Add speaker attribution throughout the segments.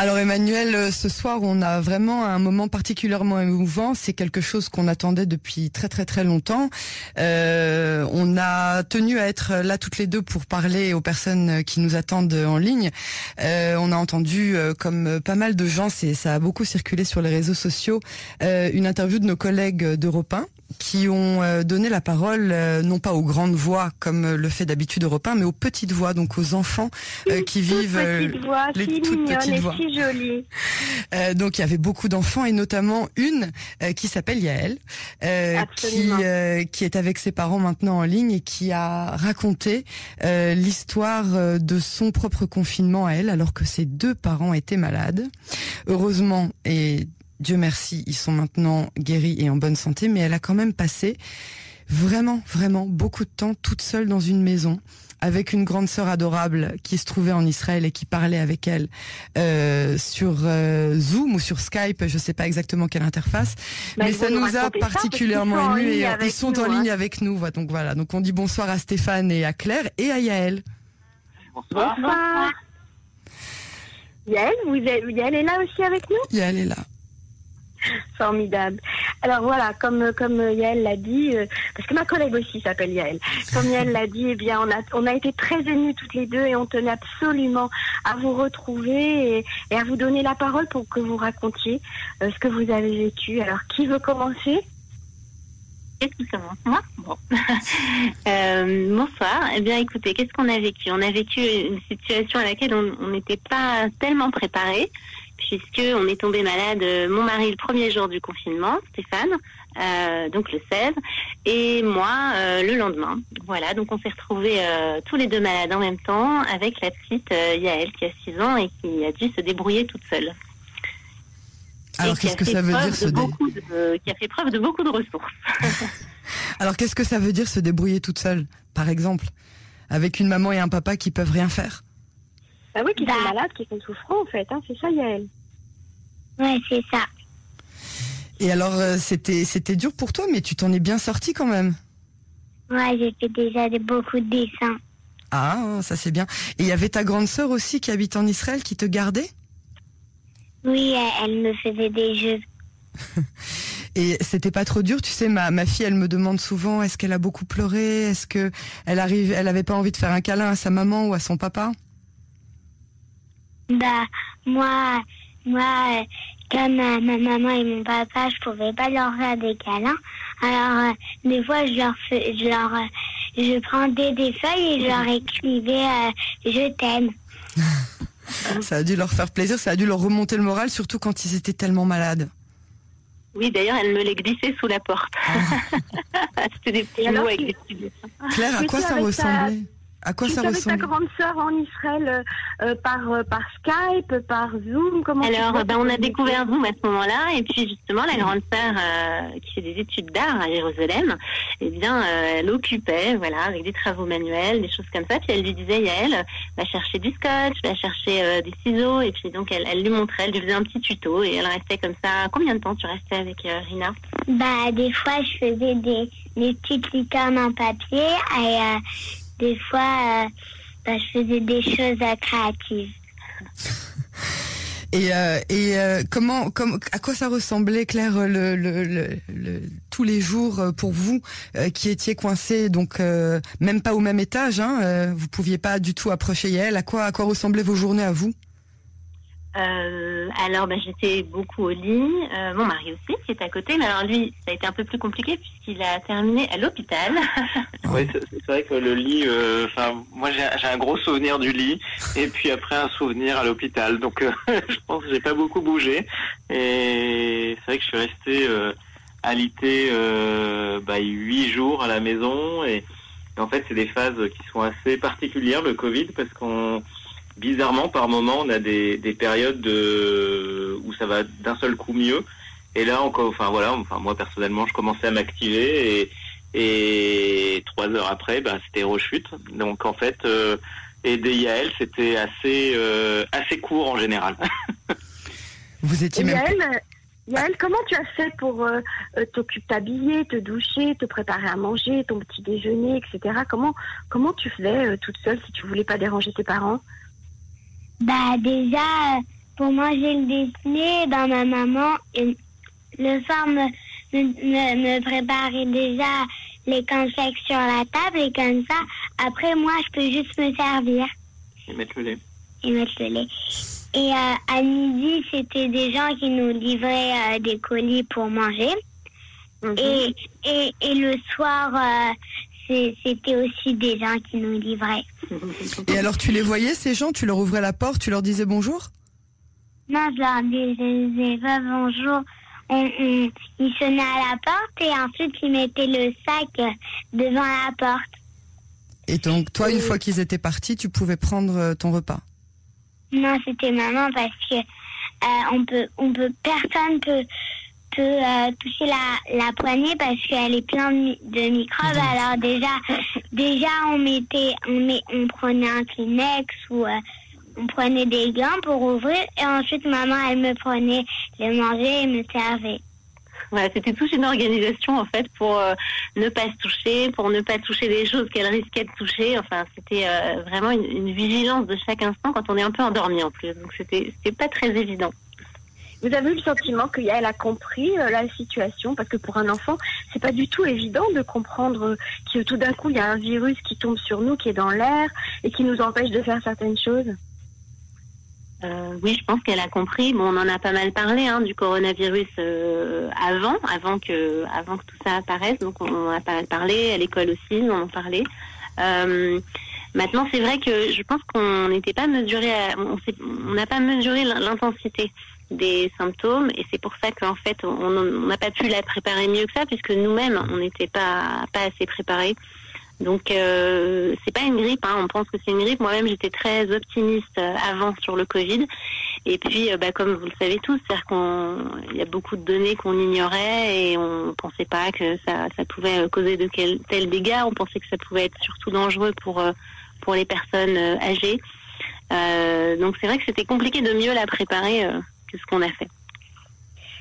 Speaker 1: Alors Emmanuel, euh, ce soir, on a vraiment un moment particulièrement émouvant. C'est quelque chose qu'on attendait depuis très très très longtemps. Euh, on a tenu à être là toutes les deux pour parler aux personnes qui nous attendent en ligne. Euh, on a entendu, comme pas mal de gens, c'est ça a beaucoup circulé sur les réseaux sociaux, une interview de nos collègues d'Europe 1 qui ont euh, donné la parole euh, non pas aux grandes voix comme euh, le fait d'habitude Europe 1, mais aux petites voix, donc aux enfants euh, qui vivent euh,
Speaker 2: Petite voix,
Speaker 1: les
Speaker 2: si
Speaker 1: toutes
Speaker 2: mignonne
Speaker 1: petites
Speaker 2: et
Speaker 1: voix.
Speaker 2: si jolie.
Speaker 1: Euh, donc il y avait beaucoup d'enfants et notamment une euh, qui s'appelle Yael, euh, qui, euh, qui est avec ses parents maintenant en ligne et qui a raconté euh, l'histoire de son propre confinement à elle alors que ses deux parents étaient malades. Heureusement et Dieu merci, ils sont maintenant guéris et en bonne santé, mais elle a quand même passé vraiment, vraiment beaucoup de temps toute seule dans une maison avec une grande sœur adorable qui se trouvait en Israël et qui parlait avec elle euh, sur euh, Zoom ou sur Skype, je sais pas exactement quelle interface,
Speaker 2: Bah,
Speaker 1: mais ça
Speaker 2: nous
Speaker 1: nous a particulièrement émus
Speaker 2: ligne
Speaker 1: et ils sont
Speaker 2: nous,
Speaker 1: en ligne
Speaker 2: hein.
Speaker 1: avec nous. Donc voilà, donc on dit bonsoir à Stéphane et à Claire et à Yael.
Speaker 3: Bonsoir.
Speaker 2: Bonsoir. Yael, vous êtes, Yael est là aussi avec nous?
Speaker 1: Yael est là.
Speaker 2: Formidable. Alors voilà, comme comme Yael l'a dit, euh, parce que ma collègue aussi s'appelle Yael. Comme Yael l'a dit, eh bien on a on a été très émus toutes les deux et on tenait absolument à vous retrouver et, à vous donner la parole pour que vous racontiez euh, ce que vous avez vécu. Alors qui veut commencer?
Speaker 3: Qu'est-ce qui commence? Moi? Bon. Euh, bonsoir. Eh bien, écoutez, qu'est-ce qu'on a vécu? On a vécu une situation à laquelle on n'était pas tellement préparé, puisque on est tombé malade, euh, mon mari, le premier jour du confinement, Stéphane, euh, donc le 16, et moi, euh, le lendemain. Voilà, donc on s'est retrouvés euh, tous les deux malades en même temps, avec la petite Yael, qui a 6 ans et qui a dû se débrouiller toute seule.
Speaker 1: Alors qu'est-ce que ça veut dire dé...
Speaker 3: de- Qui a fait preuve de beaucoup de ressources.
Speaker 1: Alors qu'est-ce que ça veut dire se débrouiller toute seule, par exemple, avec une maman et un papa qui peuvent rien faire?
Speaker 2: Bah oui, qui
Speaker 4: Bah.
Speaker 2: sont malades, qui sont souffrants en fait. Hein, c'est ça Yael.
Speaker 4: Ouais, c'est ça.
Speaker 1: Et alors euh, c'était c'était dur pour toi, mais tu t'en es bien sorti quand même.
Speaker 4: Moi, j'ai fait déjà de- beaucoup de dessins.
Speaker 1: Ah, ça c'est bien. Et il y avait ta grande sœur aussi qui habite en Israël qui te gardait?
Speaker 4: Oui, elle, elle me faisait des jeux.
Speaker 1: Et c'était pas trop dur, tu sais, ma, ma fille, elle me demande souvent, est-ce qu'elle a beaucoup pleuré, est-ce que elle arrive, elle avait pas envie de faire un câlin à sa maman ou à son papa?
Speaker 4: Bah, moi, moi, comme euh, ma maman et mon papa, je pouvais pas leur faire des câlins. Alors, euh, des fois, je leur fais, je leur, euh, je prendais des feuilles et je leur écrivais euh, je t'aime.
Speaker 1: Ça a dû leur faire plaisir, ça a dû leur remonter le moral, surtout quand ils étaient tellement malades.
Speaker 3: Oui, d'ailleurs, elle me les glissait sous la porte. C'était des petits mots avec des petits dessins.
Speaker 1: Claire, à quoi ça
Speaker 2: ta-
Speaker 1: ressemblait? À quoi
Speaker 2: tu
Speaker 1: ça
Speaker 2: étais avec ta grande sœur en Israël euh, euh, par euh, par Skype, par Zoom, comment
Speaker 3: Alors, ben, on a découvert Zoom à ce moment-là, et puis justement, la grande sœur euh, qui fait des études d'art à Jérusalem, eh bien, euh, elle occupait, voilà, avec des travaux manuels, des choses comme ça. Puis elle lui disait, Yael, va chercher du scotch, va chercher euh, des ciseaux, et puis donc elle, elle lui montrait, elle lui faisait un petit tuto, et elle restait comme ça. Combien de temps tu restais avec euh, Rina?
Speaker 4: Bah, des fois, je faisais des, des petites licornes en papier et euh, des fois, euh, bah, je faisais des choses créatives.
Speaker 1: Et, euh, euh, comment, comme, à quoi ça ressemblait, Claire, le, tous les jours pour vous qui étiez coincés, donc même pas au même étage, hein, vous pouviez pas du tout approcher elle. À quoi, à quoi ressemblaient vos journées à vous?
Speaker 3: Euh, alors, ben, j'étais beaucoup au lit. Euh, mon mari aussi, qui est à côté. Mais alors, lui, ça a été un peu plus compliqué puisqu'il a terminé à l'hôpital.
Speaker 5: Oui, c'est vrai que le lit, euh, enfin, moi j'ai un gros souvenir du lit, et puis après un souvenir à l'hôpital. Donc, euh, je pense que j'ai pas beaucoup bougé, et c'est vrai que je suis resté euh, alité bah, huit jours à la maison, et en fait c'est des phases qui sont assez particulières le Covid parce qu'on bizarrement par moment on a des, des périodes de, où ça va d'un seul coup mieux. Et là, encore, enfin voilà, enfin moi personnellement, je commençais à m'activer et, et trois heures après, ben, c'était rechute. Donc en fait, euh, aider Yael, c'était assez euh, assez court en général.
Speaker 1: Vous étiez même.
Speaker 2: Yael, euh, Yael, comment tu as fait pour euh, euh, t'occuper, t'habiller, te doucher, te préparer à manger, ton petit déjeuner, etc. Comment comment tu faisais euh, toute seule si tu voulais pas déranger tes parents?
Speaker 4: Bah, déjà, euh, pour manger le déjeuner, ben, ma maman, le soir, me, me, me, me préparait déjà les cornflakes sur la table et comme ça, après, moi, je peux juste me servir
Speaker 5: Et mettre le lait.
Speaker 4: et mettre le lait. Et euh, à midi, c'était des gens qui nous livraient euh, des colis pour manger.
Speaker 2: Mhm.
Speaker 4: Et, et, et le soir, euh, c'est- c'était aussi des gens qui nous livraient.
Speaker 1: Et alors tu les voyais ces gens, tu leur ouvrais la porte, tu leur disais bonjour?
Speaker 4: Non, je leur disais pas bonjour. On, on- ils sonnaient à la porte et ensuite ils mettaient le sac devant la porte.
Speaker 1: Et donc toi, une fois qu'ils étaient partis, tu pouvais prendre euh, ton repas?
Speaker 4: Non, c'était maman parce que euh, on peut, on peut, personne peut peut euh, toucher la, la poignée parce qu'elle est pleine de, mi- de microbes. Alors déjà, déjà on mettait, on met, on prenait un Kleenex ou euh, on prenait des gants pour ouvrir et ensuite maman elle me prenait le manger et me servait.
Speaker 3: Voilà, c'était toute une organisation en fait pour euh, ne pas se toucher, pour ne pas toucher des choses qu'elle risquait de toucher. Enfin, c'était euh, vraiment une, une vigilance de chaque instant quand on est un peu endormi en plus. Donc c'était c'était pas très évident.
Speaker 2: Vous avez eu le sentiment que Yael a compris euh, la situation? Parce que pour un enfant, c'est pas du tout évident de comprendre euh, que tout d'un coup il y a un virus qui tombe sur nous, qui est dans l'air et qui nous empêche de faire certaines choses.
Speaker 3: Euh, oui, je pense qu'elle a compris. Bon, on en a pas mal parlé hein, du coronavirus euh, avant, avant que, avant que tout ça apparaisse. Donc, on en a pas mal parlé. À l'école aussi, on en parlait. Euh, maintenant, c'est vrai que je pense qu'on n'était pas mesuré, à- on n'a pas mesuré l'in- l'intensité des symptômes, et c'est pour ça qu'en fait, on n'a pas pu la préparer mieux que ça, puisque nous-mêmes, on n'était pas pas assez préparés. Donc euh, c'est pas une grippe, hein. on pense que c'est une grippe. Moi-même j'étais très optimiste euh, avant sur le Covid. Et puis euh, bah, comme vous le savez tous, c'est-à-dire qu'on il y a beaucoup de données qu'on ignorait et on pensait pas que ça, ça pouvait euh, causer de quel, tels dégâts. On pensait que ça pouvait être surtout dangereux pour pour les personnes âgées. Euh, donc c'est vrai que c'était compliqué de mieux la préparer que ce qu'on a fait.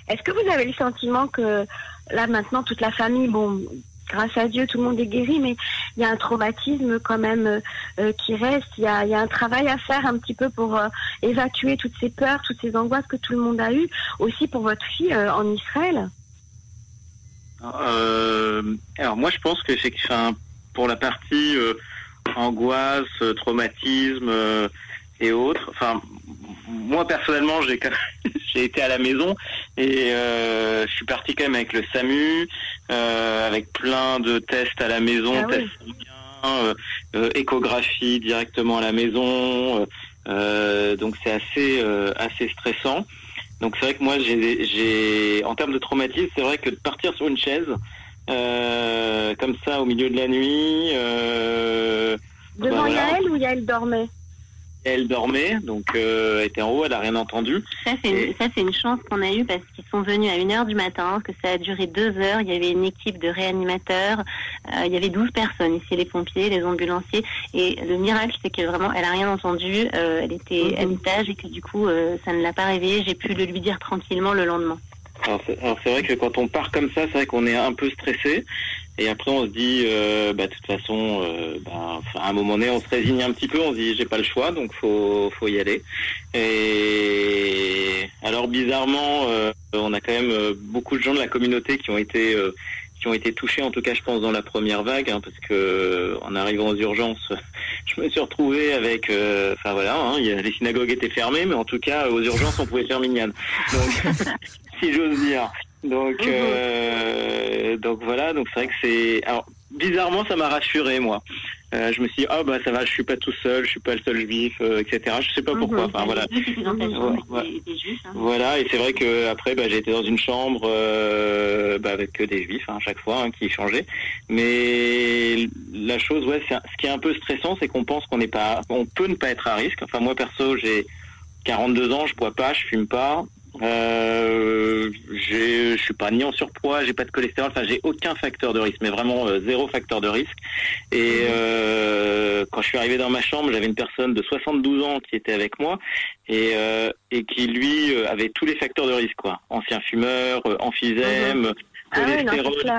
Speaker 2: Est-ce que vous avez le sentiment que là maintenant toute la famille, bon, grâce à Dieu, tout le monde est guéri, mais il y a un traumatisme quand même euh, euh, qui reste. Il y a, un travail à faire un petit peu pour euh, évacuer toutes ces peurs, toutes ces angoisses que tout le monde a eues, aussi pour votre fille en Israël.
Speaker 5: Alors moi je pense que c'est enfin, pour la partie angoisse, traumatisme et autres, enfin moi personnellement j'ai j'ai été à la maison et euh, je suis parti quand même avec le SAMU, euh, avec plein de tests à la maison,
Speaker 2: Ah oui.
Speaker 5: tests sanguins, euh, euh, échographie directement à la maison, euh, euh, donc c'est assez euh, assez stressant. Donc c'est vrai que moi j'ai en termes de traumatisme, c'est vrai que de partir sur une chaise euh, comme ça au milieu de la nuit, euh,
Speaker 2: Devant
Speaker 5: Bah, voilà.
Speaker 2: Yael ou Yael dormait?
Speaker 5: Elle dormait, donc euh, elle était en haut, elle a rien entendu.
Speaker 3: Ça, c'est
Speaker 5: Et-
Speaker 3: une, ça, c'est une chance qu'on a eue parce qu'ils sont venus à 1h du matin, que ça a duré deux heures. Il y avait une équipe de réanimateurs. euh, il y avait 12 personnes ici, les pompiers, les ambulanciers. Et le miracle, c'est que vraiment, elle a rien entendu. euh, elle était à l'étage et que du coup, ça ne l'a pas réveillée. J'ai pu le lui dire tranquillement le lendemain.
Speaker 5: Alors, c'est vrai que quand on part comme ça, c'est vrai qu'on est un peu stressé. Et après on se dit, euh, bah, de toute façon, euh, bah, à un moment donné, on se résigne un petit peu, on se dit, j'ai pas le choix, donc faut, faut y aller. Et alors bizarrement, euh, on a quand même euh, beaucoup de gens de la communauté qui ont été euh, qui ont été touchés, en tout cas je pense dans la première vague, hein, parce que euh, en arrivant aux urgences, je me suis retrouvé avec, euh, enfin voilà, hein, y a- les synagogues étaient fermées, mais en tout cas aux urgences on pouvait faire mignonne. Donc si j'ose dire. Donc,
Speaker 2: Mhm.
Speaker 5: euh, donc voilà, donc c'est vrai que c'est. Alors, bizarrement, ça m'a rassuré, moi. Euh, je me suis dit, ah bah ça va, je suis pas tout seul, je suis pas le seul juif, euh, etc. Je sais pas pourquoi.
Speaker 2: Mhm.
Speaker 5: Enfin voilà.
Speaker 3: Juifs. hein.
Speaker 5: Voilà, et c'est vrai que après, bah, j'ai été dans une chambre euh, bah, avec que des juifs hein, à chaque fois hein, qui changeaient. Mais la chose, ouais, c'est un- ce qui est un peu stressant, c'est qu'on pense qu'on n'est pas, on peut ne pas être à risque. Enfin, moi perso, j'ai 42 ans, je bois pas, je fume pas. Euh, je suis pas ni en surpoids, j'ai pas de cholestérol, enfin j'ai aucun facteur de risque, mais vraiment euh, zéro facteur de risque. Et euh, quand je suis arrivé dans ma chambre, j'avais une personne de 72 ans qui était avec moi et, euh, et qui lui euh, avait tous les facteurs de risque, quoi. Ancien fumeur, euh, emphysème,
Speaker 2: Ah non,
Speaker 5: cholestérol, etc.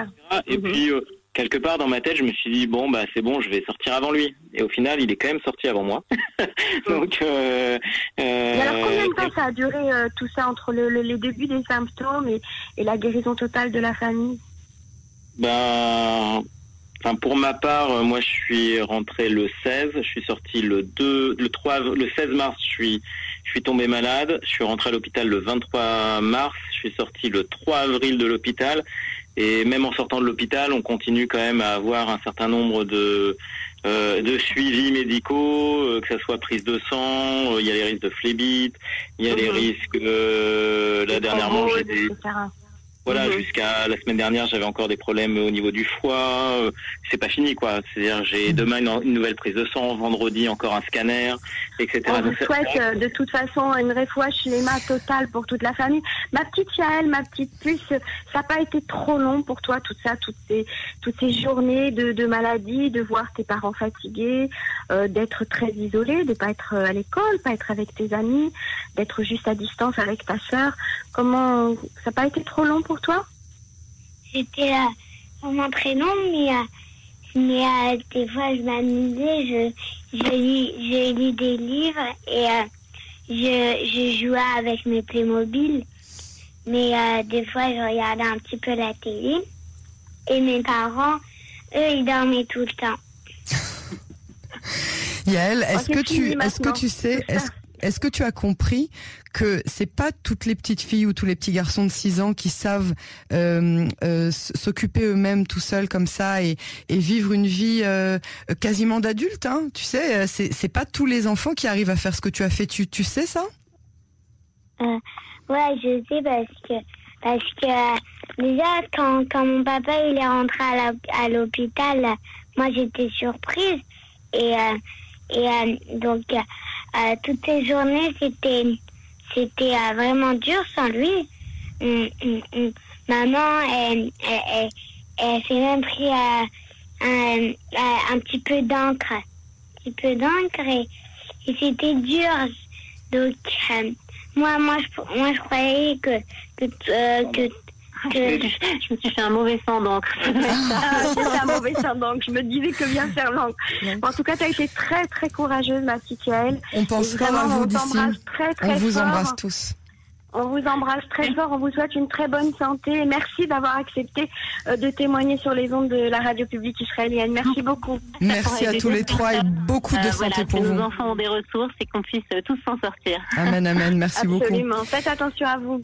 Speaker 5: Et
Speaker 2: Mhm.
Speaker 5: puis euh, quelque part dans ma tête, je me suis dit bon bah c'est bon, je vais sortir avant lui. Et au final, il est quand même sorti avant moi. Donc. Euh,
Speaker 2: et alors combien de temps ça a duré tout ça entre le, les débuts des symptômes et, et, la guérison totale de la famille?
Speaker 5: Ben. Enfin, pour ma part, moi, je suis rentré le 16, je suis sorti le 2, le 3, le 16 mars, je suis, je suis tombé malade, je suis rentré à l'hôpital le 23 mars, je suis sorti le 3 avril de l'hôpital, et même en sortant de l'hôpital, on continue quand même à avoir un certain nombre de euh, de suivis médicaux, euh, que ça soit prise de sang, euh, il y a les risques de phlébite, il y a les mhm. risques. Euh, là dernièrement, j'ai des voilà, mhm. jusqu'à la semaine dernière, j'avais encore des problèmes au niveau du foie. Euh, c'est pas fini, quoi. C'est-à-dire, j'ai mhm. demain une, nouvelle prise de sang, vendredi encore un scanner, etc.
Speaker 2: On vous souhaite euh, de toute façon une refouach schéma totale pour toute la famille. Ma petite Yael, ma petite puce, ça n'a pas été trop long pour toi, tout ça, toutes ces, toutes ces journées de, de maladie, de voir tes parents fatigués, euh, d'être très isolé, de pas être à l'école, pas être avec tes amis, d'être juste à distance avec ta sœur. Comment ça n'a pas été trop long pour toi
Speaker 4: C'était vraiment très long, mais, euh, mais euh, des fois je m'amusais, je, je, lis, je lis des livres et euh, je, je jouais avec mes Playmobil. Mais des fois je regardais un petit peu la télé. Et mes parents, eux, ils dormaient tout le temps.
Speaker 1: Yael, est-ce que tu, est-ce que tu sais, est-ce est-ce que tu as compris que c'est pas toutes les petites filles ou tous les petits garçons de 6 ans qui savent euh, euh, s'occuper eux-mêmes tout seuls comme ça et, vivre une vie euh, quasiment d'adulte hein Tu sais, c'est pas tous les enfants qui arrivent à faire ce que tu as fait. Tu, tu sais ça?
Speaker 4: Ouais, je sais parce que parce que déjà quand, quand mon papa il est rentré à l'hôpital, moi j'étais surprise et et donc euh, toutes ces journées, c'était c'était euh, vraiment dur sans lui. Hum, hum, hum. Maman, elle, elle, elle, s'est même pris euh, un, un, petit peu d'encre. Un petit peu d'encre et, et c'était dur. Donc, moi, moi, je, moi, je croyais que, que, que
Speaker 3: je, me suis fait un mauvais sang d'encre.
Speaker 2: Ah, un mauvais sang d'encre. Je me disais que vient faire l'encre. En tout cas, tu as été très, très courageuse, ma petite Yael.
Speaker 1: On pense fort à vous d'ici. On vous embrasse tous.
Speaker 2: On vous embrasse très fort, on vous souhaite une très bonne santé merci d'avoir accepté euh, de témoigner sur les ondes de la radio publique israélienne. Merci beaucoup.
Speaker 1: Merci à tous les trois et beaucoup de euh, santé pour vous.
Speaker 3: Que nos enfants ont des ressources et qu'on puisse tous s'en sortir.
Speaker 1: Amen, amen. Merci beaucoup.
Speaker 2: Absolument. Faites attention à vous.